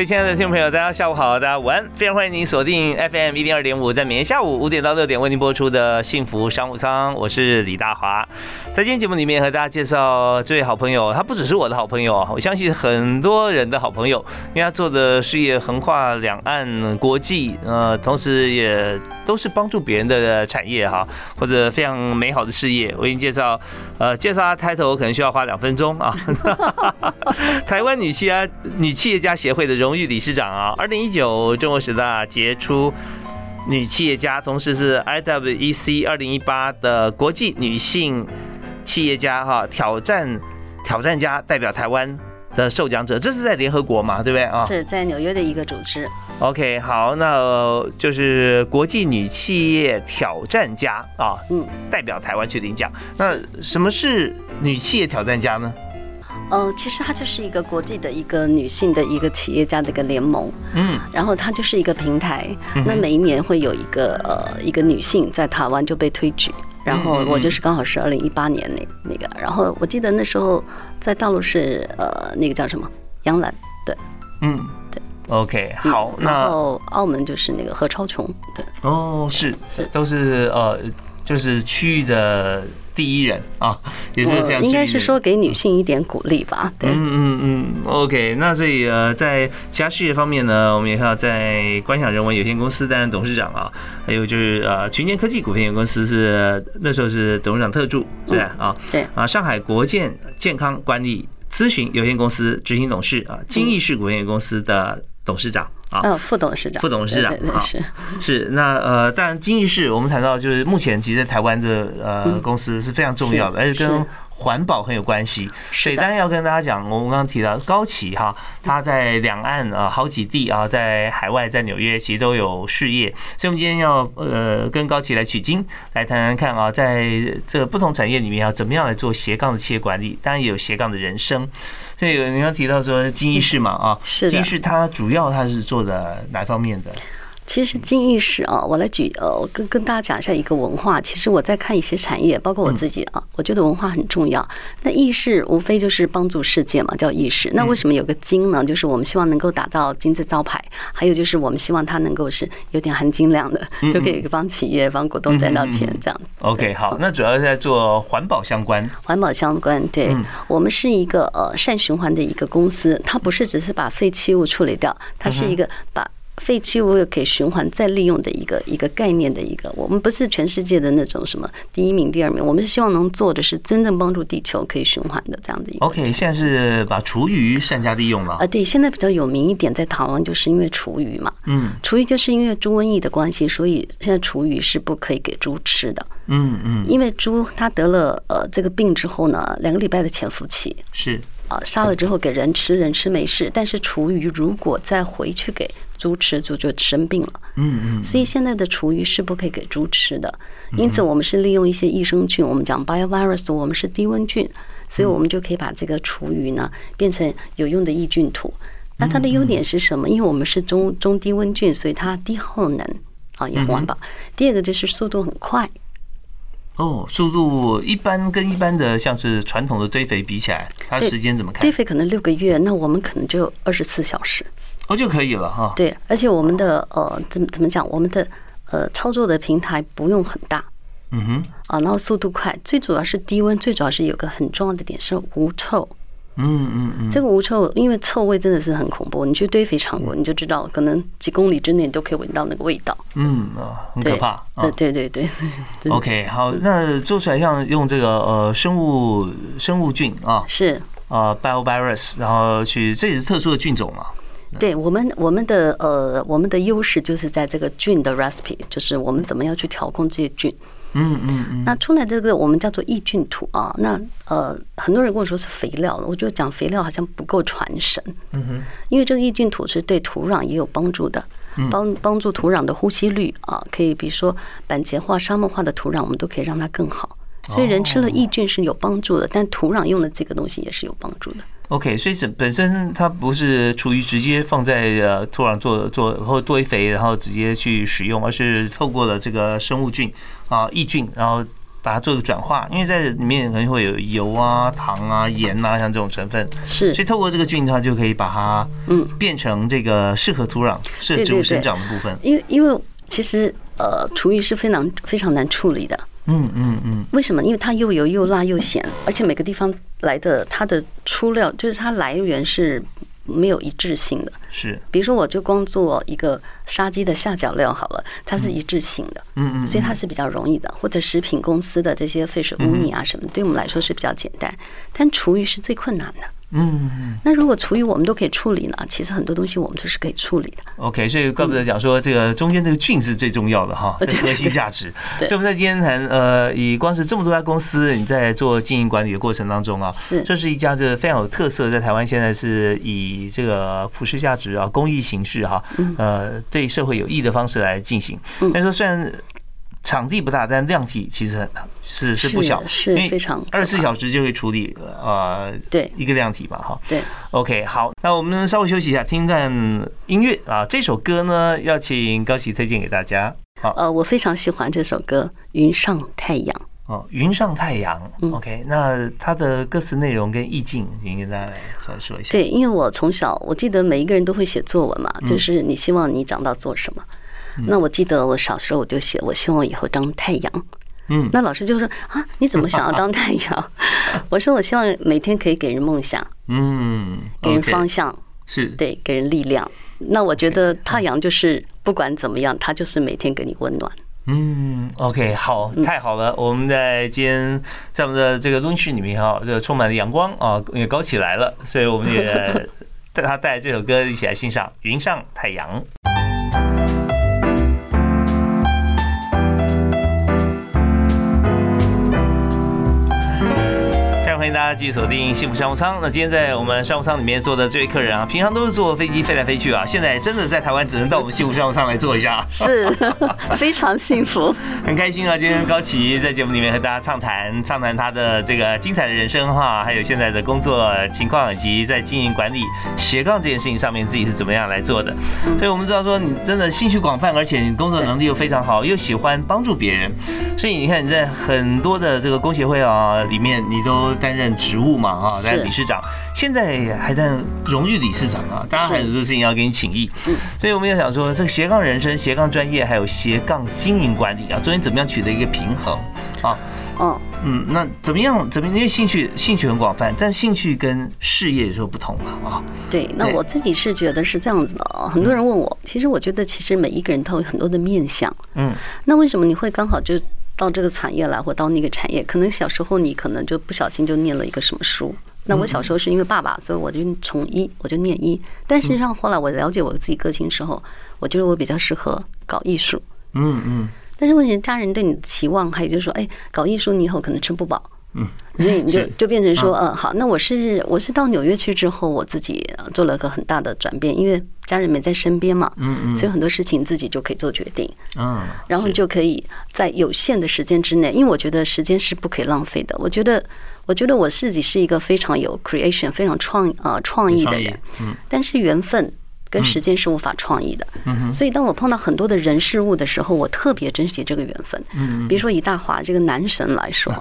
各位亲爱的听众朋友，大家下午好，大家午安，非常欢迎您锁定 FM 一零二点五，在每天下午五点到六点为您播出的幸福商务舱，我是李大华。在今天节目里面和大家介绍这位好朋友，他不只是我的好朋友啊，我相信很多人的好朋友，因为他做的事业横跨两岸国际，呃，同时也都是帮助别人的产业哈，或者非常美好的事业。我已经介绍，呃，介绍他抬头可能需要花两分钟啊。台湾女企业女企业家协会的荣。荣誉理事长啊，二零一九中国十大杰出女企业家，同时是 IWEC 二零一八的国际女性企业家哈挑战挑战家代表台湾的受奖者，这是在联合国嘛，对不对啊？是在纽约的一个组织。OK，好，那就是国际女企业挑战家啊，嗯，代表台湾去领奖。那什么是女企业挑战家呢？嗯，其实它就是一个国际的一个女性的一个企业家的一个联盟，嗯，然后它就是一个平台，那每一年会有一个呃一个女性在台湾就被推举，然后我就是刚好是二零一八年那那个，然后我记得那时候在大陆是呃那个叫什么？杨澜，对，嗯，对，OK，好，然后澳门就是那个何超琼，对，哦，是，都是呃就是区域的。第一人啊，也是非常应该是说给女性一点鼓励吧。对，嗯嗯嗯，OK。那所以呃，在其他事业方面呢，我们也看到在观想人文有限公司担任董事长啊，还有就是呃群联科技股份有限公司是那时候是董事长特助，对啊，对啊，上海国健健康管理咨询有限公司执行董事啊，金益世股份有限公司的董事长。啊，副董事长，副董事长，啊，是。是，那呃，当然，金逸士，我们谈到就是目前其实台湾的呃公司是非常重要的，而且跟。环保很有关系，水丹要跟大家讲，我们刚刚提到高奇哈，他在两岸啊好几地啊，在海外在纽约其实都有事业，所以我们今天要呃跟高奇来取经，来谈谈看啊，在这不同产业里面要怎么样来做斜杠的企业管理，当然也有斜杠的人生。所以你刚提到说金医士嘛啊，金医士他主要他是做的哪方面的？其实金意识啊，我来举呃，我跟跟大家讲一下一个文化。其实我在看一些产业，包括我自己啊，我觉得文化很重要。那意识无非就是帮助世界嘛，叫意识。那为什么有个金呢？就是我们希望能够打造金字招牌，还有就是我们希望它能够是有点含金量的，就可以帮企业、帮股东赚到钱这样子。OK，好，那主要是在做环保相关。环保相关，对我们是一个呃善循环的一个公司，它不是只是把废弃物处理掉，它是一个把。废弃物又可以循环再利用的一个一个概念的一个，我们不是全世界的那种什么第一名、第二名，我们是希望能做的是真正帮助地球可以循环的这样的一个。OK，现在是把厨余善加利用了。啊，对，现在比较有名一点，在台湾就是因为厨余嘛，嗯，厨余就是因为猪瘟疫的关系，所以现在厨余是不可以给猪吃的。嗯嗯，因为猪它得了呃这个病之后呢，两个礼拜的潜伏期是啊，杀了之后给人吃，人吃没事，但是厨余如果再回去给。猪吃猪就生病了，嗯嗯，所以现在的厨余是不可以给猪吃的。因此，我们是利用一些益生菌，我们讲 biovirus，我们是低温菌，所以我们就可以把这个厨余呢变成有用的抑菌土。那它的优点是什么？因为我们是中中低温菌，所以它低耗能啊，也环保。第二个就是速度很快。哦，速度一般跟一般的像是传统的堆肥比起来，它时间怎么看？堆肥可能六个月，那我们可能就二十四小时。哦，就可以了哈。对，而且我们的呃，怎么怎么讲？我们的呃，操作的平台不用很大。嗯哼。啊，然后速度快，最主要是低温，最主要是有个很重要的点是无臭。嗯嗯嗯。这个无臭，因为臭味真的是很恐怖。你去堆肥场过，你就知道，可能几公里之内都可以闻到那个味道。嗯啊，很可怕。对对对对。OK，好，那做出来像用这个呃生物生物菌啊，是啊，biovirus，然后去这也是特殊的菌种嘛。对我们，我们的呃，我们的优势就是在这个菌的 recipe，就是我们怎么样去调控这些菌。嗯嗯嗯。那出来这个我们叫做抑菌土啊。那呃，很多人跟我说是肥料了，我觉得讲肥料好像不够传神。嗯哼。因为这个抑菌土是对土壤也有帮助的，帮帮助土壤的呼吸率啊，可以比如说板结化、沙漠化的土壤，我们都可以让它更好。所以人吃了抑菌是有帮助的，但土壤用了这个东西也是有帮助的。OK，所以这本身它不是厨余直接放在呃土壤做做或堆肥，然后直接去使用，而是透过了这个生物菌啊抑菌，然后把它做个转化。因为在里面可能会有油啊、糖啊、盐啊，像这种成分。是。所以透过这个菌，它就可以把它嗯变成这个适合土壤、适合植物生长的部分。因为因为其实呃厨余是非常非常难处理的。嗯嗯嗯，为什么？因为它又油又辣又咸，而且每个地方来的它的出料就是它来源是没有一致性的。是，比如说我就光做一个杀鸡的下脚料好了，它是一致性的。嗯嗯，所以它是比较容易的。或者食品公司的这些废水污泥啊什么，对我们来说是比较简单，但厨余是最困难的。嗯，那如果厨余我们都可以处理呢？其实很多东西我们都是可以处理的。OK，所以怪不得讲说这个中间这个菌是最重要的哈，核心价值。所以我们在今天谈呃，以光是这么多家公司，你在做经营管理的过程当中啊，是这是一家这非常有特色，在台湾现在是以这个普世价值啊、公益形式哈，呃，对社会有益的方式来进行。但是说虽然。场地不大，但量体其实很是是不小，是非常二十四小时就会处理呃对一个量体吧哈对 OK 好，那我们稍微休息一下，听段音乐啊，这首歌呢要请高喜推荐给大家。好呃，我非常喜欢这首歌《云上太阳》哦，《云上太阳》OK，那它的歌词内容跟意境，请跟大家稍微说一下。对，因为我从小我记得每一个人都会写作文嘛，就是你希望你长大做什么。那我记得我小时候我就写，我希望以后当太阳。嗯，那老师就说啊，你怎么想要当太阳？我说我希望每天可以给人梦想，嗯，给人方向，是对，给人力量。那我觉得太阳就是不管怎么样，它就是每天给你温暖。嗯，OK，好，太好了。我们在今天在我们的这个录音室里面哈，这个充满了阳光啊，也高起来了，所以我们也 带他带这首歌一起来欣赏《云上太阳》。欢迎大家继续锁定幸福商务舱。那今天在我们商务舱里面坐的这位客人啊，平常都是坐飞机飞来飞去啊，现在真的在台湾只能到我们幸福商务舱来坐一下，是 非常幸福，很开心啊！今天高奇在节目里面和大家畅谈畅谈他的这个精彩的人生哈，还有现在的工作情况以及在经营管理斜杠这件事情上面自己是怎么样来做的。所以我们知道说你真的兴趣广泛，而且你工作能力又非常好，又喜欢帮助别人，所以你看你在很多的这个工协会啊里面，你都担任职务嘛，哈，担任理事长，现在还在荣誉理事长啊。当然还有很多事情要给你请益，所以我们要想说，这个斜杠人生、斜杠专业，还有斜杠经营管理啊，中间怎么样取得一个平衡啊？嗯嗯，那怎么样？怎么？因为兴趣兴趣很广泛，但兴趣跟事业有时候不同嘛，啊？对，那我自己是觉得是这样子的啊。很多人问我，其实我觉得，其实每一个人都有很多的面相，嗯，那为什么你会刚好就？到这个产业来，或到那个产业，可能小时候你可能就不小心就念了一个什么书。那我小时候是因为爸爸，所以我就从医，我就念医。但实际上后来我了解我自己个性的时候，我觉得我比较适合搞艺术。嗯嗯。但是问题家人对你的期望，还有就是说，哎，搞艺术你以后可能吃不饱。嗯。所以你就就变成说，嗯，好，那我是我是到纽约去之后，我自己做了个很大的转变，因为。家人没在身边嘛，嗯嗯，所以很多事情自己就可以做决定，嗯，然后就可以在有限的时间之内，因为我觉得时间是不可以浪费的。我觉得，我觉得我自己是一个非常有 creation、非常创呃创意的人，嗯，但是缘分。跟时间是无法创意的，所以当我碰到很多的人事物的时候，我特别珍惜这个缘分。比如说以大华这个男神来说，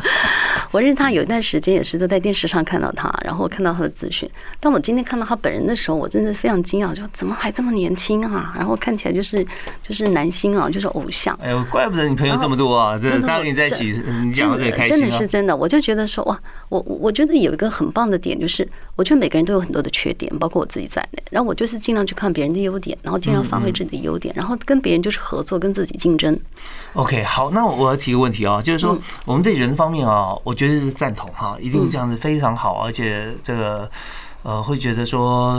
我认识他有一段时间也是都在电视上看到他，然后看到他的资讯。当我今天看到他本人的时候，我真的非常惊讶，就怎么还这么年轻啊？然后看起来就是就是男星啊，就是偶像。哎呦，怪不得你朋友这么多啊！真的，大家跟你在一起，你讲的开心。真的是真的，我就觉得说哇，我我觉得有一个很棒的点，就是我觉得每个人都有很多的缺点，包括我自己在内。然后我就。是尽量去看别人的优点，然后尽量发挥自己的优点，然后跟别人就是合作，跟自己竞争。OK，好，那我要提个问题啊，就是说我们对人方面啊，我觉得是赞同哈，一定是这样子非常好，而且这个呃，会觉得说，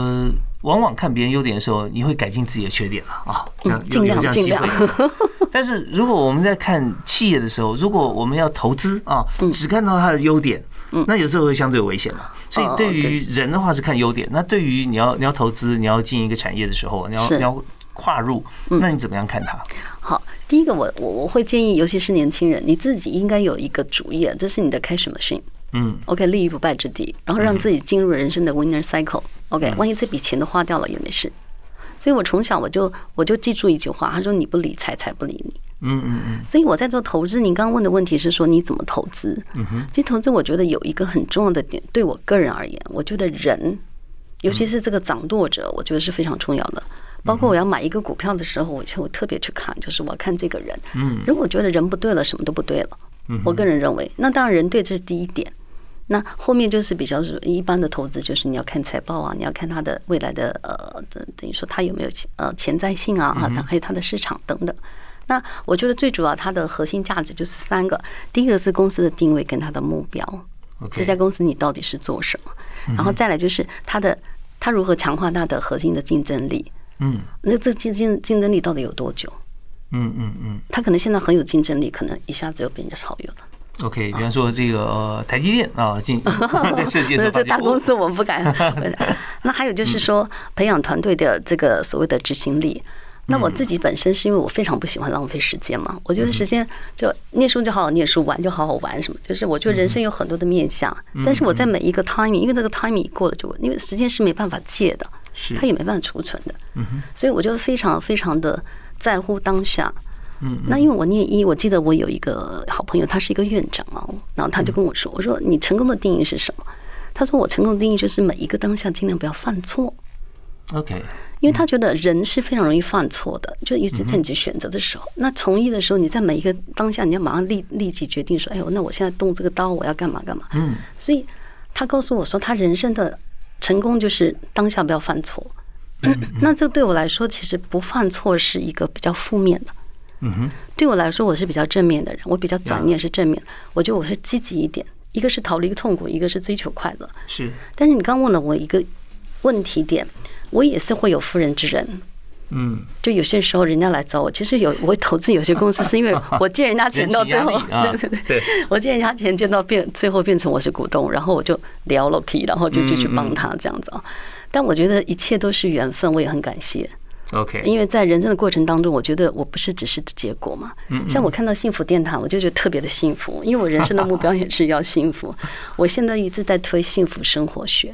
往往看别人优点的时候，你会改进自己的缺点了啊。嗯，尽量尽量。但是如果我们在看企业的时候，如果我们要投资啊，只看到它的优点，那有时候会相对危险嘛。所以对于人的话是看优点，那对于你要你要投资，你要进一个产业的时候，你要你要跨入，那你怎么样看它？好，第一个我我我会建议，尤其是年轻人，你自己应该有一个主业，这是你的 cash machine。嗯，OK，立于不败之地，然后让自己进入人生的 winner cycle。OK，万一这笔钱都花掉了也没事。所以我从小我就我就记住一句话，他说你不理财，财不理你。嗯嗯嗯。所以我在做投资，您刚刚问的问题是说你怎么投资？嗯哼。其实投资我觉得有一个很重要的点，对我个人而言，我觉得人，尤其是这个掌舵者，我觉得是非常重要的。包括我要买一个股票的时候，我就特别去看，就是我看这个人。嗯。如果觉得人不对了，什么都不对了。嗯。我个人认为，那当然人对，这是第一点。那后面就是比较是一般的投资，就是你要看财报啊，你要看它的未来的呃，等等于说它有没有呃潜在性啊，哈，还有它的市场等等。那我觉得最主要它的核心价值就是三个，第一个是公司的定位跟它的目标，这家公司你到底是做什么，然后再来就是它的它如何强化它的核心的竞争力，嗯，那这竞竞竞争力到底有多久？嗯嗯嗯，它可能现在很有竞争力，可能一下子又被人家超越了。OK，比方说这个台积电啊，进 在世界上这大公司我们不敢。那还有就是说，培养团队的这个所谓的执行力。那我自己本身是因为我非常不喜欢浪费时间嘛，我觉得时间就念书就好好念书，玩就好好玩，什么就是我觉得人生有很多的面向。但是我在每一个 timing，因为这个 timing 过了就，因为时间是没办法借的，是它也没办法储存的。嗯所以我就非常非常的在乎当下。嗯，那因为我念一，我记得我有一个好朋友，他是一个院长啊，然后他就跟我说：“我说你成功的定义是什么？”他说：“我成功的定义就是每一个当下尽量不要犯错。” OK，因为他觉得人是非常容易犯错的，就一直在你选择的时候，那从医的时候，你在每一个当下，你要马上立立即决定说：“哎呦，那我现在动这个刀，我要干嘛干嘛？”嗯，所以他告诉我说，他人生的成功就是当下不要犯错。嗯，那这对我来说，其实不犯错是一个比较负面的。嗯哼，对我来说，我是比较正面的人，我比较转念是正面。我觉得我是积极一点，一个是逃离痛苦，一个是追求快乐。是，但是你刚问了我一个问题点，我也是会有妇人之仁。嗯，就有些时候人家来找我，其实有我投资有些公司，是因为我借人家钱到最后，对对对，我借人家钱借到变最后变成我是股东，然后我就聊了 K，然后就就去帮他这样子啊。但我觉得一切都是缘分，我也很感谢。OK，因为在人生的过程当中，我觉得我不是只是结果嘛。嗯。像我看到幸福电台，我就觉得特别的幸福，因为我人生的目标也是要幸福。我现在一直在推幸福生活学。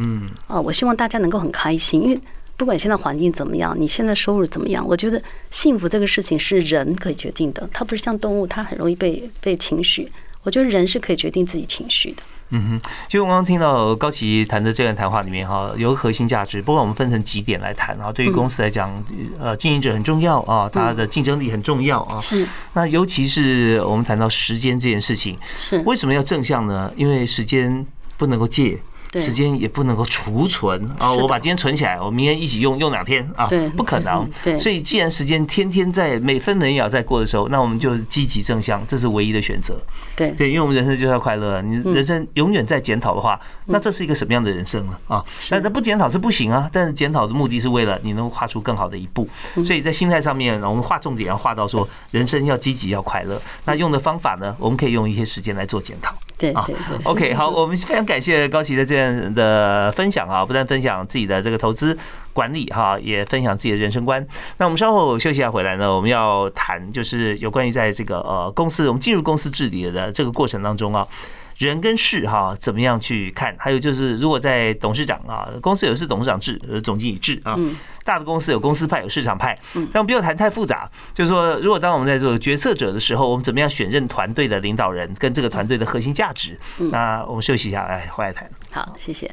嗯。啊，我希望大家能够很开心，因为不管现在环境怎么样，你现在收入怎么样，我觉得幸福这个事情是人可以决定的，它不是像动物，它很容易被被情绪。我觉得人是可以决定自己情绪的。嗯哼，就我刚刚听到高奇谈的这段谈话里面哈，有个核心价值，不管我们分成几点来谈啊，对于公司来讲，呃，经营者很重要啊，它的竞争力很重要啊。是。那尤其是我们谈到时间这件事情，是为什么要正向呢？因为时间不能够借。时间也不能够储存啊！我把今天存起来，我明天一起用，用两天啊，不可能。对，所以既然时间天天在每分每秒在过的时候，那我们就积极正向，这是唯一的选择。对对，因为我们人生就是要快乐。你人生永远在检讨的话，那这是一个什么样的人生呢？啊，那不检讨是不行啊。但是检讨的目的是为了你能够跨出更好的一步。所以在心态上面，我们画重点要画到说，人生要积极要快乐。那用的方法呢，我们可以用一些时间来做检讨。对对对，OK，好，我们非常感谢高奇的这样的分享啊，不但分享自己的这个投资管理哈，也分享自己的人生观。那我们稍后休息一下回来呢，我们要谈就是有关于在这个呃公司，我们进入公司治理的这个过程当中啊。人跟事哈，怎么样去看？还有就是，如果在董事长啊，公司有是董事长制、总经理制啊，大的公司有公司派、有市场派。但不要谈太复杂，就是说，如果当我们在做决策者的时候，我们怎么样选任团队的领导人，跟这个团队的核心价值？那我们休息一下，来回来谈。好，谢谢。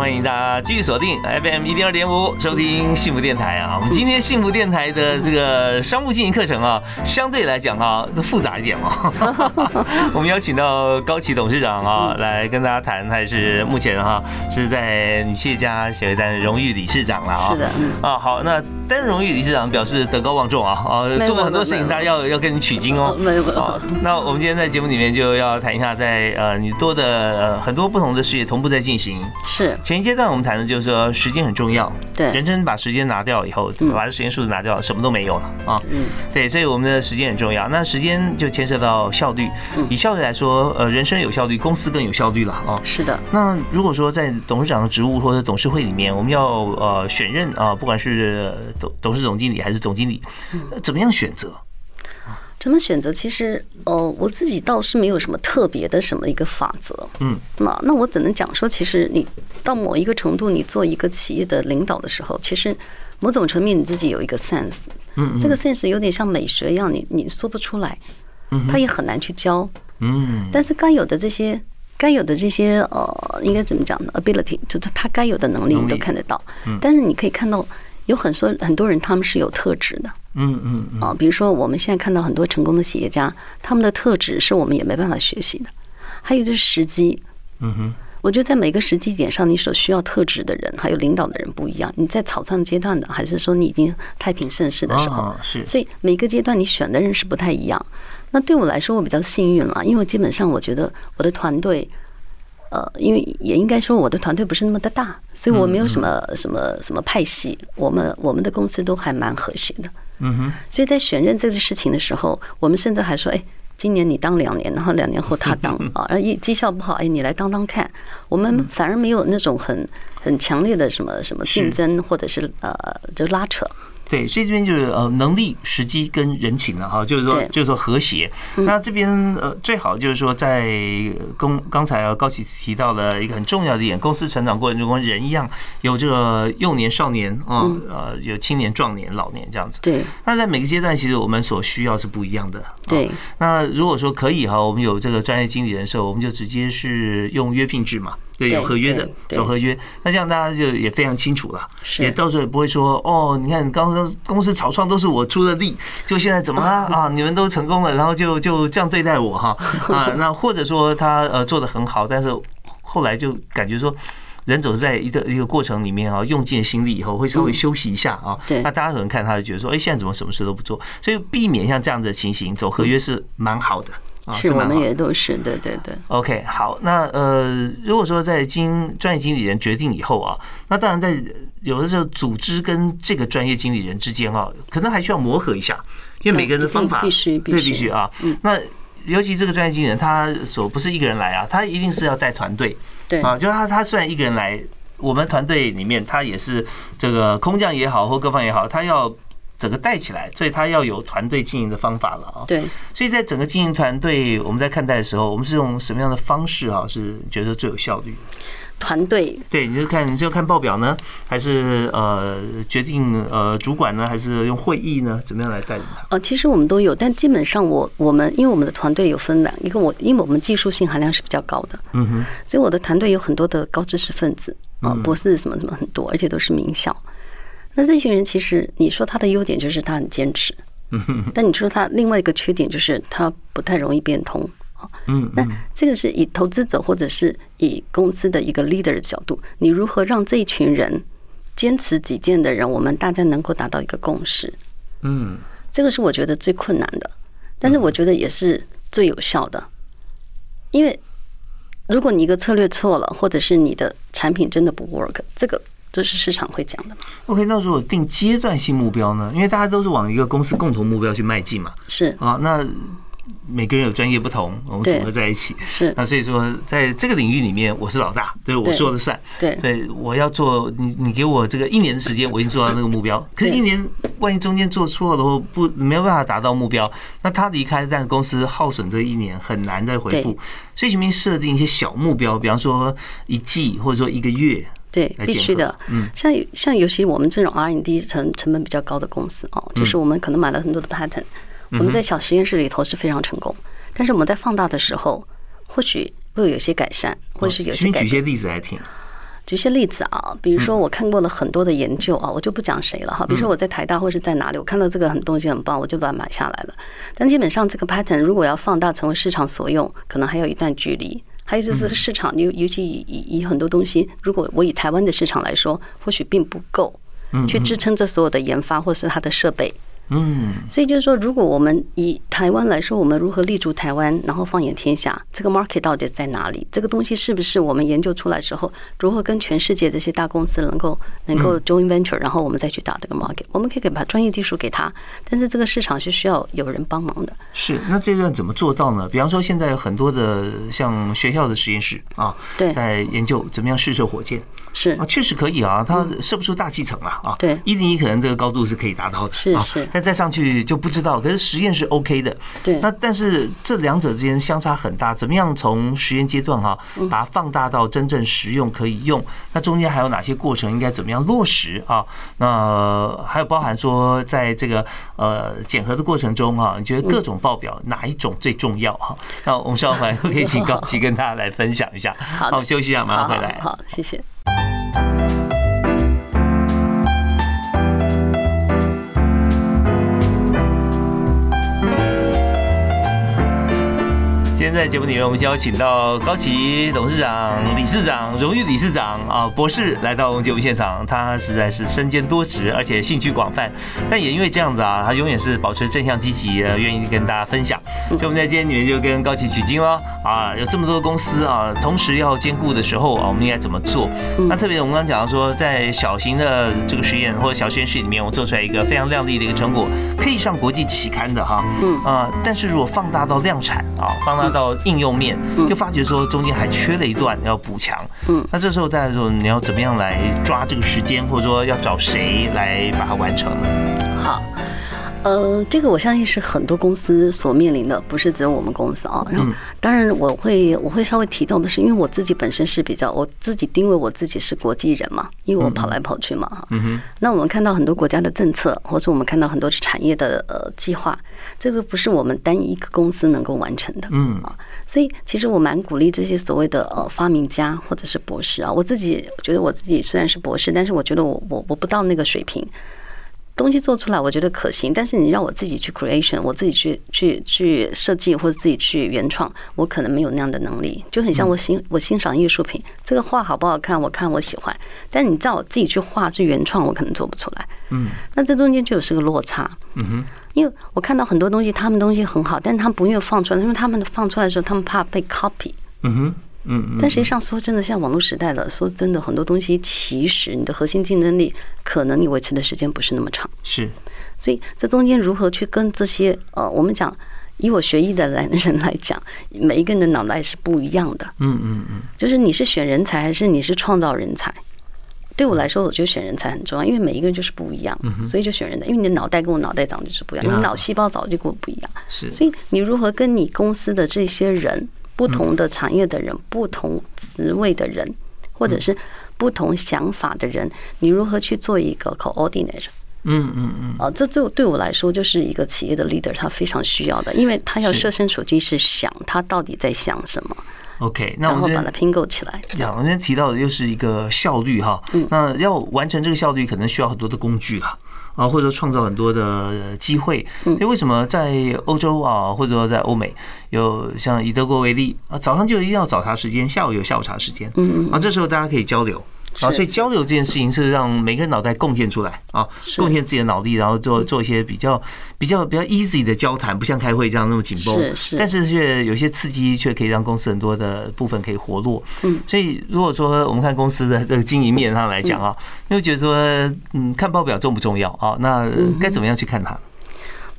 欢迎大家啊，继续锁定 FM 一零二点五，收听幸福电台啊。我们今天幸福电台的这个商务经营课程啊，相对来讲啊，复杂一点嘛。我们邀请到高启董事长啊，来跟大家谈，他也是目前哈是在你谢家协会担任荣誉理事长了啊。是的，啊，好，那担任荣誉理事长表示德高望重啊，啊，做过很多事情，大家要要跟你取经哦。没有没有。那我们今天在节目里面就要谈一下，在呃你多的呃很多不同的事业同步在进行。是。前一阶段我们谈的就是说时间很重要，对，人生把时间拿掉以后，把这时间数字拿掉，什么都没有了啊。嗯，对，所以我们的时间很重要。那时间就牵涉到效率，以效率来说，呃，人生有效率，公司更有效率了啊。是的。那如果说在董事长的职务或者董事会里面，我们要呃选任啊，不管是董董事总经理还是总经理，怎么样选择？怎么选择？其实，呃，我自己倒是没有什么特别的什么一个法则。嗯，那那我只能讲说，其实你到某一个程度，你做一个企业的领导的时候，其实某种层面你自己有一个 sense。嗯，这个 sense 有点像美学一样，你你说不出来，嗯，他也很难去教。嗯，但是该有的这些，该有的这些，呃，应该怎么讲呢？ability 就是他该有的能力，你都看得到。嗯，但是你可以看到。有很多很多人，他们是有特质的，嗯嗯啊，比如说我们现在看到很多成功的企业家，他们的特质是我们也没办法学习的。还有就是时机，嗯哼，我觉得在每个时机点上，你所需要特质的人，还有领导的人不一样。你在草创阶段的，还是说你已经太平盛世的时候，是，所以每个阶段你选的人是不太一样。那对我来说，我比较幸运了，因为基本上我觉得我的团队。呃，因为也应该说我的团队不是那么的大，所以我没有什么什么什么派系，我们我们的公司都还蛮和谐的。嗯哼，所以在选任这个事情的时候，我们甚至还说，哎，今年你当两年，然后两年后他当 啊，而一绩效不好，哎，你来当当看。我们反而没有那种很很强烈的什么什么竞争，或者是呃，就拉扯。对，所以这边就是呃能力、时机跟人情了哈，就是说就是说和谐。那这边呃最好就是说在公刚才高启提到的一个很重要的点，公司成长过程中跟人一样，有这个幼年、少年啊，呃有青年、壮年、老年这样子。对。那在每个阶段，其实我们所需要是不一样的。对。那如果说可以哈，我们有这个专业经理人的时候，我们就直接是用约聘制嘛。对，有合约的，走合约，那这样大家就也非常清楚了，也到时候也不会说哦，你看刚刚公司草创都是我出的力，就现在怎么了 啊？你们都成功了，然后就就这样对待我哈 啊？那或者说他呃做的很好，但是后来就感觉说人总是在一个一个过程里面啊，用尽心力以后会稍微休息一下啊。那大家可能看他就觉得说，哎，现在怎么什么事都不做？所以避免像这样子的情形，走合约是蛮好的。是我们也都是，对对对。OK，好，那呃，如果说在经专业经理人决定以后啊，那当然在有的时候组织跟这个专业经理人之间啊，可能还需要磨合一下，因为每个人的方法必须对必须啊。那尤其这个专业经理人，他所不是一个人来啊，他一定是要带团队。对啊，就是他他虽然一个人来，我们团队里面他也是这个空降也好或各方也好，他要。整个带起来，所以他要有团队经营的方法了啊。对，所以在整个经营团队，我们在看待的时候，我们是用什么样的方式啊？是觉得最有效率？团队对，你就看你就看报表呢，还是呃决定呃主管呢，还是用会议呢？怎么样来带领他？呃，其实我们都有，但基本上我我们因为我们的团队有分两一个，我因为我们技术性含量是比较高的，嗯哼，所以我的团队有很多的高知识分子啊，博士什么什么很多，而且都是名校。那这群人其实，你说他的优点就是他很坚持，但你说他另外一个缺点就是他不太容易变通那这个是以投资者或者是以公司的一个 leader 的角度，你如何让这一群人坚持己见的人，我们大家能够达到一个共识？嗯，这个是我觉得最困难的，但是我觉得也是最有效的，因为如果你一个策略错了，或者是你的产品真的不 work，这个。都是市场会讲的嘛？OK，那如果定阶段性目标呢？因为大家都是往一个公司共同目标去迈进嘛。是啊，那每个人有专业不同，我们组合在一起。是那所以说，在这个领域里面，我是老大，对我说了算。对对，我要做你，你给我这个一年的时间，我已经做到那个目标。可是，一年万一中间做错了或不没有办法达到目标，那他离开，但公司耗损这一年很难再回复。所以，前面设定一些小目标，比方说一季或者说一个月。对，必须的。嗯，像像尤其我们这种 R&D 成成本比较高的公司哦，就是我们可能买了很多的 patent，我们在小实验室里头是非常成功，但是我们在放大的时候，或许会有些改善，或者是有些。举些例子来听。举些例子啊，比如说我看过了很多的研究啊，我就不讲谁了哈。比如说我在台大或是在哪里，我看到这个很东西很棒，我就把它买下来了。但基本上这个 pattern 如果要放大成为市场所用，可能还有一段距离。还有就是市场，尤尤其以以很多东西，如果我以台湾的市场来说，或许并不够去支撑这所有的研发或是它的设备。嗯，所以就是说，如果我们以台湾来说，我们如何立足台湾，然后放眼天下，这个 market 到底在哪里？这个东西是不是我们研究出来之后，如何跟全世界这些大公司能够能够 join venture，然后我们再去打这个 market？我们可以给把专业技术给他，但是这个市场是需要有人帮忙的。是，那这个怎么做到呢？比方说，现在有很多的像学校的实验室啊，对，在研究怎么样试射火箭。是啊，确实可以啊，它射不出大气层啊，啊，对，一零一可能这个高度是可以达到的，是是。再上去就不知道，可是实验是 OK 的。对，那但是这两者之间相差很大，怎么样从实验阶段哈，把它放大到真正实用可以用？那中间还有哪些过程应该怎么样落实啊？那还有包含说，在这个呃检核的过程中哈，你觉得各种报表哪一种最重要哈？那我们稍后回来 可以请高奇跟大家来分享一下。好，休息一下，马上回来。好，谢谢。在节目里面，我们邀请到高奇董事长、理事长、荣誉理事长啊博士来到我们节目现场。他实在是身兼多职，而且兴趣广泛。但也因为这样子啊，他永远是保持正向积极，愿意跟大家分享。所以我们在今天里面就跟高奇取经了啊，有这么多公司啊，同时要兼顾的时候啊，我们应该怎么做？那特别我们刚刚讲到说，在小型的这个实验或者小实验室里面，我做出来一个非常亮丽的一个成果，可以上国际期刊的哈。嗯啊，但是如果放大到量产啊，放大到到应用面，就发觉说中间还缺了一段要补强。嗯，那这时候大家说你要怎么样来抓这个时间，或者说要找谁来把它完成呢？好。呃，这个我相信是很多公司所面临的，不是只有我们公司啊。然后，当然我会我会稍微提到的是，因为我自己本身是比较我自己定位我自己是国际人嘛，因为我跑来跑去嘛哈。嗯哼。那我们看到很多国家的政策，或者我们看到很多产业的呃计划，这个不是我们单一个公司能够完成的。嗯啊，所以其实我蛮鼓励这些所谓的呃发明家或者是博士啊。我自己觉得我自己虽然是博士，但是我觉得我我我不到那个水平。东西做出来，我觉得可行，但是你让我自己去 creation，我自己去去去设计或者自己去原创，我可能没有那样的能力。就很像我欣我欣赏艺术品，这个画好不好看，我看我喜欢，但你叫我自己去画去原创，我可能做不出来。嗯，那这中间就有是个落差。嗯哼，因为我看到很多东西，他们东西很好，但是他们不愿意放出来，因为他们放出来的时候，他们怕被 copy。嗯哼。嗯，但实际上说真的，像网络时代了，说真的，很多东西其实你的核心竞争力，可能你维持的时间不是那么长。是，所以这中间如何去跟这些呃，我们讲以我学艺的来 人来讲，每一个人的脑袋是不一样的。嗯嗯嗯，就是你是选人才还是你是创造人才？对我来说，我觉得选人才很重要，因为每一个人就是不一样，所以就选人才。因为你的脑袋跟我脑袋长得就是不一样，你脑细胞早就跟我不一样。是，所以你如何跟你公司的这些人？不同的产业的人，不同职位的人，或者是不同想法的人，你如何去做一个 coordinator？嗯嗯嗯。啊，这就对我来说就是一个企业的 leader，他非常需要的，因为他要设身处地是想他到底在想什么。OK，那然后把它拼构起来。讲，我今天提到的又是一个效率哈。嗯。那要完成这个效率，可能需要很多的工具啊。啊，或者创造很多的机会。那为什么在欧洲啊，或者说在欧美，有像以德国为例啊，早上就一定要早茶时间，下午有下午茶时间。嗯嗯。啊，这时候大家可以交流。啊，所以交流这件事情是让每个人脑袋贡献出来啊，贡献自己的脑力，然后做做一些比较比较比较 easy 的交谈，不像开会这样那么紧绷。是是。但是却有些刺激，却可以让公司很多的部分可以活络。嗯。所以如果说我们看公司的这个经营面上来讲啊，因为觉得说，嗯，看报表重不重要啊？那该怎么样去看它？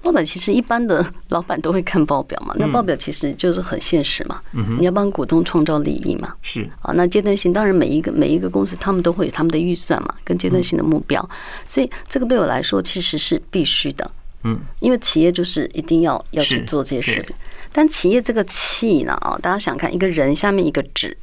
报表其实一般的老板都会看报表嘛，那报表其实就是很现实嘛，你要帮股东创造利益嘛，是。啊，那阶段性当然每一个每一个公司他们都会有他们的预算嘛，跟阶段性的目标，所以这个对我来说其实是必须的，嗯，因为企业就是一定要要去做这些事情，但企业这个气呢啊，大家想看一个人下面一个纸，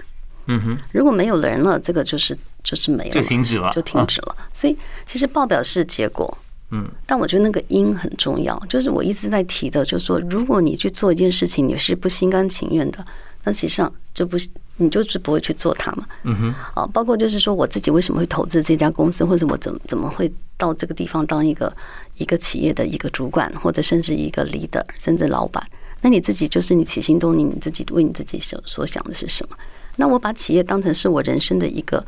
嗯哼，如果没有人了，这个就是就是没了，就停止了，就停止了，所以其实报表是结果。嗯，但我觉得那个因很重要，就是我一直在提的，就是说，如果你去做一件事情，你是不心甘情愿的，那实际上就不你就是不会去做它嘛。嗯哼。啊，包括就是说我自己为什么会投资这家公司，或者我怎怎么会到这个地方当一个一个企业的一个主管，或者甚至一个 leader，甚至老板。那你自己就是你起心动念，你自己为你自己所所想的是什么？那我把企业当成是我人生的一个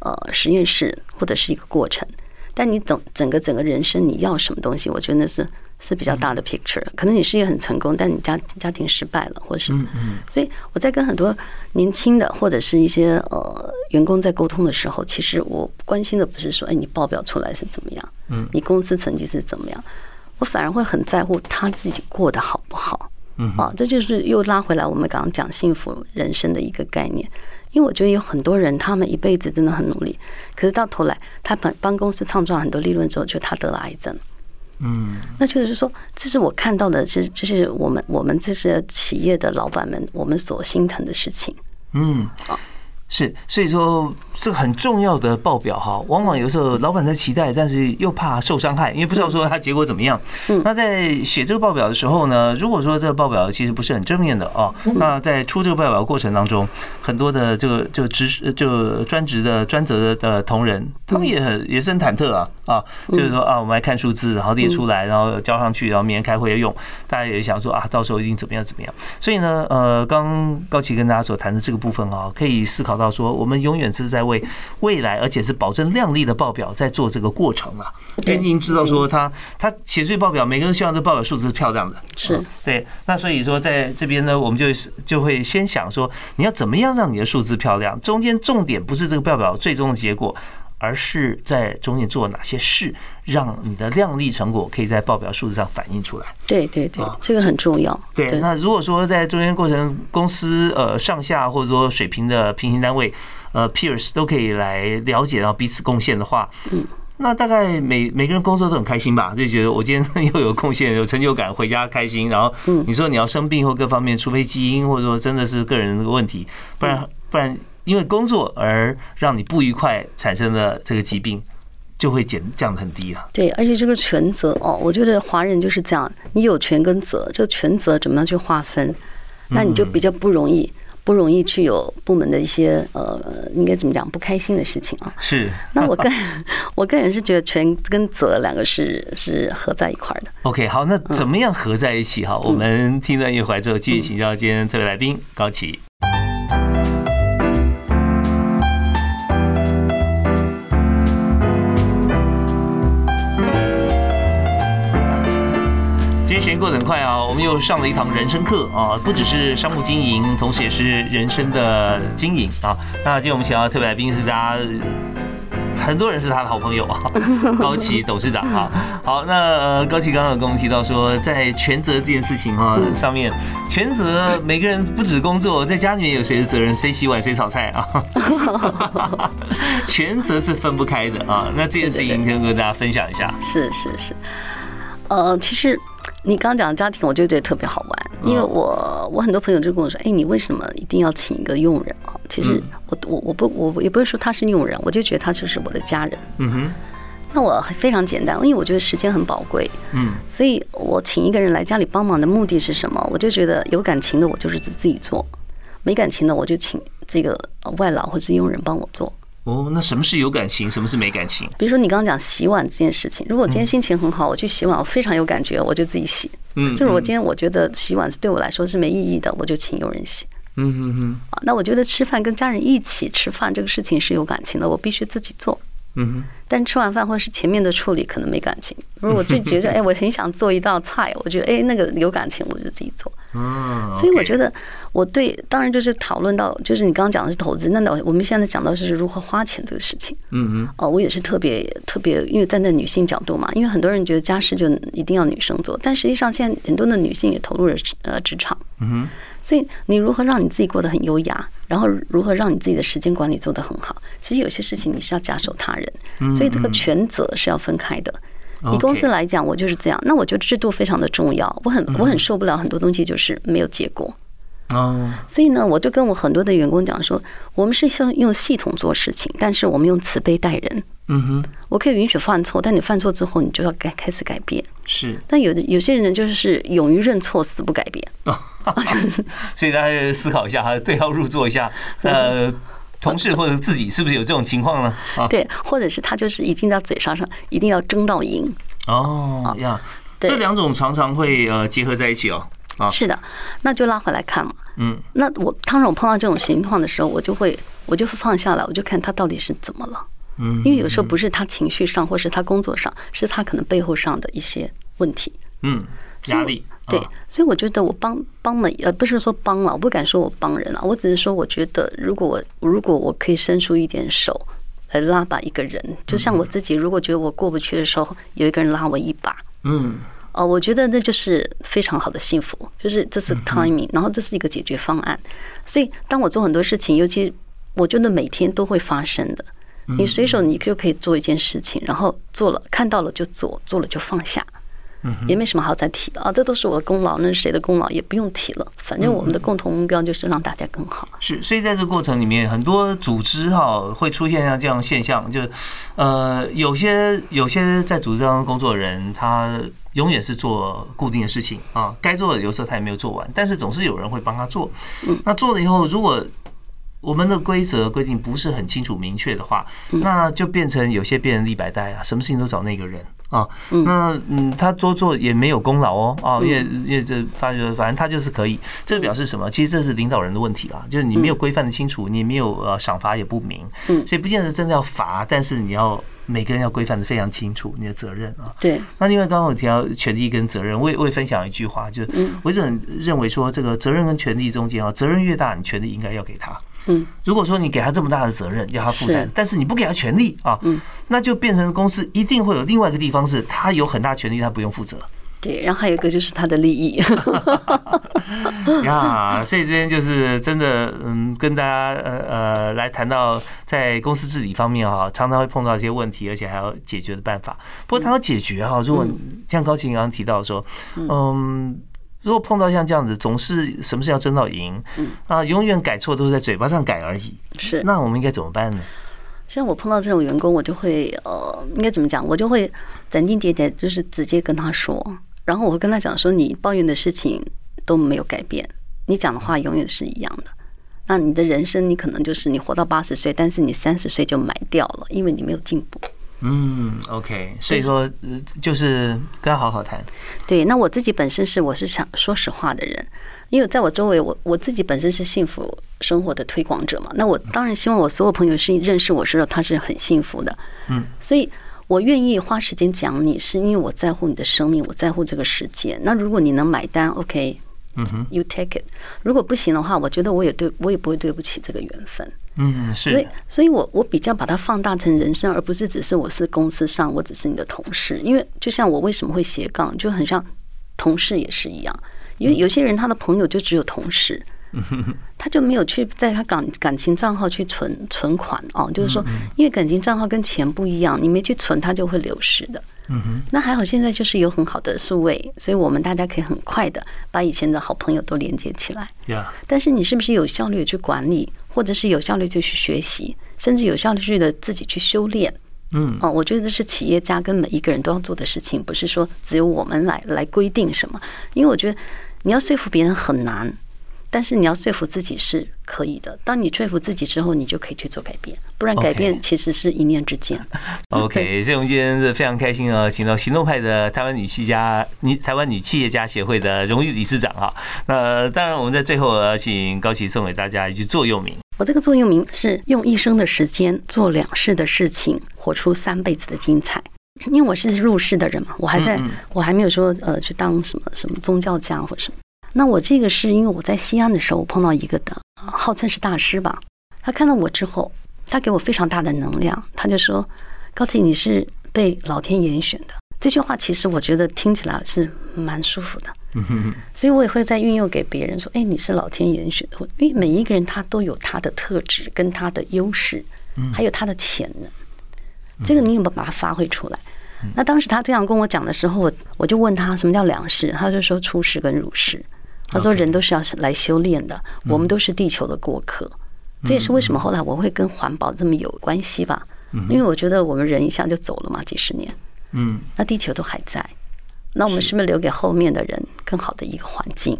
呃实验室，或者是一个过程。但你整整个整个人生你要什么东西？我觉得那是是比较大的 picture。可能你事业很成功，但你家家庭失败了，或者是，所以我在跟很多年轻的或者是一些呃员工在沟通的时候，其实我关心的不是说，哎，你报表出来是怎么样？嗯，你公司成绩是怎么样？我反而会很在乎他自己过得好不好。嗯，啊，这就是又拉回来我们刚刚讲幸福人生的一个概念。因为我觉得有很多人，他们一辈子真的很努力，可是到头来，他帮帮公司创造很多利润之后，就他得了癌症。嗯，那就是说，这是我看到的，是这是我们我们这些企业的老板们，我们所心疼的事情。嗯，啊。是，所以说这个很重要的报表哈，往往有时候老板在期待，但是又怕受伤害，因为不知道说他结果怎么样。那在写这个报表的时候呢，如果说这个报表其实不是很正面的哦，那在出这个报表过程当中，很多的这个就职就专职的专责的同仁，他们也很也是很忐忑啊啊，就是说啊，我们来看数字，然后列出来，然后交上去，然后明天开会要用，大家也想说啊，到时候一定怎么样怎么样。所以呢，呃，刚高奇跟大家所谈的这个部分啊，可以思考。到说，我们永远是在为未来，而且是保证靓丽的报表在做这个过程啊。因为您知道说，他他写这报表，每个人希望这报表数字是漂亮的，是对。那所以说，在这边呢，我们就就会先想说，你要怎么样让你的数字漂亮？中间重点不是这个报表最终的结果。而是在中间做哪些事，让你的量力成果可以在报表数字上反映出来？对对对，这个很重要。对，那如果说在中间过程，公司呃上下或者说水平的平行单位，呃 peers 都可以来了解到彼此贡献的话，嗯，那大概每每个人工作都很开心吧？就觉得我今天又有贡献，有成就感，回家开心。然后，你说你要生病或各方面，除非基因或者说真的是个人的问题，不然不然。因为工作而让你不愉快产生的这个疾病，就会减降的很低啊。对，而且这个权责哦，我觉得华人就是这样，你有权跟责，这个权责怎么样去划分，那你就比较不容易，不容易去有部门的一些呃，应该怎么讲不开心的事情啊。是。那我个人，我个人是觉得权跟责两个是是合在一块的。OK，好，那怎么样合在一起？哈，我们听段一会之后，继续请教今天特别来宾高启。过得很快啊，我们又上了一堂人生课啊，不只是商务经营，同时也是人生的经营啊。那今天我们请到特别来宾是大家很多人是他的好朋友啊，高奇董事长啊。好，那高奇刚刚有跟我们提到说，在全责这件事情哈上面，全责每个人不止工作，在家里面有谁的责任，谁洗碗谁炒菜啊，全责是分不开的啊。那这件事情可以跟大家分享一下。是是是，呃，其实。你刚刚讲的家庭，我就觉得特别好玩，因为我我很多朋友就跟我说，哎，你为什么一定要请一个佣人啊？其实我我我不我也不是说他是佣人，我就觉得他就是我的家人。嗯哼，那我非常简单，因为我觉得时间很宝贵。嗯，所以我请一个人来家里帮忙的目的是什么？我就觉得有感情的我就是自己做，没感情的我就请这个外劳或是佣人帮我做。哦，那什么是有感情，什么是没感情？比如说你刚刚讲洗碗这件事情，如果我今天心情很好，我去洗碗，我非常有感觉，我就自己洗。嗯，就是我今天我觉得洗碗对我来说是没意义的，我就请有人洗。嗯嗯嗯。啊，那我觉得吃饭跟家人一起吃饭这个事情是有感情的，我必须自己做。嗯哼。但吃完饭或者是前面的处理可能没感情。如果我就觉得，哎，我很想做一道菜，我觉得哎那个有感情，我就自己做。嗯。所以我觉得我对，当然就是讨论到，就是你刚刚讲的是投资，那那我们现在讲到是如何花钱这个事情。嗯嗯。哦，我也是特别特别，因为站在女性角度嘛，因为很多人觉得家事就一定要女生做，但实际上现在很多的女性也投入了呃职场。嗯哼。所以你如何让你自己过得很优雅，然后如何让你自己的时间管理做得很好？其实有些事情你是要假手他人。所以这个权责是要分开的。以公司来讲，我就是这样。那我觉得制度非常的重要。我很我很受不了很多东西就是没有结果。哦，所以呢，我就跟我很多的员工讲说，我们是用用系统做事情，但是我们用慈悲待人。嗯哼，我可以允许犯错，但你犯错之后，你就要改开始改变。是，但有的有些人就是勇于认错，死不改变。所以大家思考一下哈，对号入座一下。呃，同事或者自己是不是有这种情况呢？对，或者是他就是已经到嘴上上一定要争到赢。哦呀，这两种常常会呃结合在一起哦。啊，是的，那就拉回来看嘛。嗯，那我当然我碰到这种情况的时候，我就会我就放下来，我就看他到底是怎么了。嗯，因为有时候不是他情绪上，或是他工作上，是他可能背后上的一些问题。嗯，压力。对，所以我觉得我帮帮了，呃，不是说帮了，我不敢说我帮人了，我只是说，我觉得如果我如果我可以伸出一点手来拉把一个人，就像我自己，如果觉得我过不去的时候，有一个人拉我一把，嗯，哦，我觉得那就是非常好的幸福，就是这是 timing，然后这是一个解决方案。所以当我做很多事情，尤其我觉得每天都会发生的。你随手你就可以做一件事情，然后做了看到了就做，做了就放下，也没什么好再提的啊。这都是我的功劳，那是谁的功劳也不用提了。反正我们的共同目标就是让大家更好。是，所以在这个过程里面，很多组织哈会出现像这样现象，就呃有些有些在组织当中工作的人，他永远是做固定的事情啊，该做的有时候他也没有做完，但是总是有人会帮他做。那做了以后，如果我们的规则规定不是很清楚明确的话，那就变成有些变成立白带啊，什么事情都找那个人啊。那嗯，他多做也没有功劳哦啊，因为因为这发觉反正他就是可以，这表示什么？其实这是领导人的问题啦，就是你没有规范的清楚，你没有呃赏罚也不明，所以不见得真的要罚，但是你要每个人要规范的非常清楚你的责任啊。对。那另外刚刚我提到权利跟责任，我也我也分享一句话，就是我一直很认为说，这个责任跟权利中间啊，责任越大，你权利应该要给他。嗯，如果说你给他这么大的责任要他负担，但是你不给他权利啊，嗯，那就变成公司一定会有另外一个地方是他有很大权利，他不用负责。对，然后还有一个就是他的利益。呀，所以这边就是真的，嗯，跟大家呃呃来谈到在公司治理方面哈，常常会碰到一些问题，而且还要解决的办法。不过谈到解决哈，如果像高琴刚刚提到说，嗯。如果碰到像这样子，总是什么事要争到赢，嗯啊，永远改错都是在嘴巴上改而已。是，那我们应该怎么办呢？像我碰到这种员工，我就会呃，应该怎么讲？我就会斩钉截铁，就是直接跟他说，然后我会跟他讲说，你抱怨的事情都没有改变，你讲的话永远是一样的。那你的人生，你可能就是你活到八十岁，但是你三十岁就埋掉了，因为你没有进步。嗯，OK，所以说就是跟他好好谈。对，那我自己本身是我是想说实话的人，因为在我周围，我我自己本身是幸福生活的推广者嘛。那我当然希望我所有朋友是认识我，知道他是很幸福的。嗯，所以我愿意花时间讲你，是因为我在乎你的生命，我在乎这个世界。那如果你能买单，OK，嗯哼，You take it。如果不行的话，我觉得我也对我也不会对不起这个缘分。嗯，是。所以，所以我我比较把它放大成人生，而不是只是我是公司上，我只是你的同事。因为就像我为什么会斜杠，就很像同事也是一样。因为有些人他的朋友就只有同事，他就没有去在他感感情账号去存存款哦。就是说，因为感情账号跟钱不一样，你没去存，它就会流失的。嗯哼，那还好，现在就是有很好的数位，所以我们大家可以很快的把以前的好朋友都连接起来。但是你是不是有效率去管理，或者是有效率就去学习，甚至有效率的自己去修炼？嗯，哦，我觉得这是企业家跟每一个人都要做的事情，不是说只有我们来来规定什么。因为我觉得你要说服别人很难。但是你要说服自己是可以的。当你说服自己之后，你就可以去做改变。不然改变其实是一念之间。OK，所以我们今天是非常开心啊，请到行动派的台湾女企家、女台湾女企业家协会的荣誉理事长哈。那当然，我们在最后要请高启送给大家一句座右铭。我这个座右铭是用一生的时间做两世的事情，活出三辈子的精彩。因为我是入世的人嘛，我还在我还没有说呃去当什么什么宗教家或什么。那我这个是因为我在西安的时候碰到一个的，号称是大师吧。他看到我之后，他给我非常大的能量，他就说：“高铁，你是被老天严选的。”这句话其实我觉得听起来是蛮舒服的，所以我也会在运用给别人说：“哎，你是老天严选的。”因为每一个人他都有他的特质跟他的优势，还有他的潜能，这个你有没有把它发挥出来？那当时他这样跟我讲的时候，我我就问他什么叫两世，他就说出世跟入世。他说人都是要来修炼的，我们都是地球的过客。这也是为什么后来我会跟环保这么有关系吧？因为我觉得我们人一下就走了嘛，几十年，嗯，那地球都还在，那我们是不是留给后面的人更好的一个环境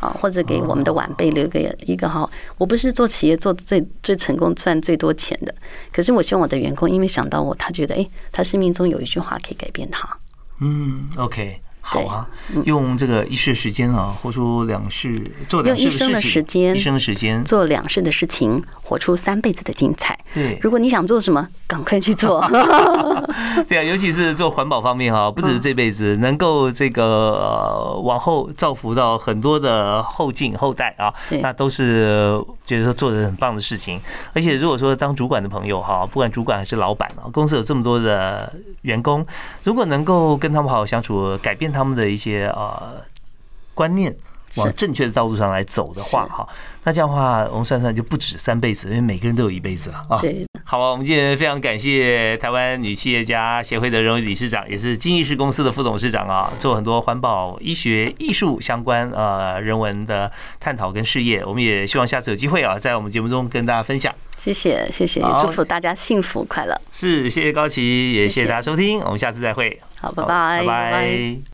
啊？或者给我们的晚辈留给一个好？我不是做企业做最最成功、赚最多钱的，可是我希望我的员工因为想到我，他觉得哎，他生命中有一句话可以改变他。嗯，OK。好啊，用这个一世时间啊，活出两世，做两世的事情。一生的时间，做两世的事情，活出三辈子的精彩。对，如果你想做什么，赶快去做。对啊，尤其是做环保方面哈，不只是这辈子，能够这个往后造福到很多的后进后代啊，那都是觉得说做的很棒的事情。而且如果说当主管的朋友哈，不管主管还是老板啊，公司有这么多的员工，如果能够跟他们好好相处，改变他。他们的一些呃观念往正确的道路上来走的话，哈，那这样的话，我们算算就不止三辈子，因为每个人都有一辈子了啊。对，好啊，我们今天非常感谢台湾女企业家协会的荣誉理事长，也是金逸士公司的副董事长啊，做很多环保、医学、艺术相关呃人文的探讨跟事业。我们也希望下次有机会啊，在我们节目中跟大家分享。谢谢，谢谢，也祝福大家幸福快乐。是，谢谢高琪，也谢谢大家收听，我们下次再会。好，拜拜，拜拜。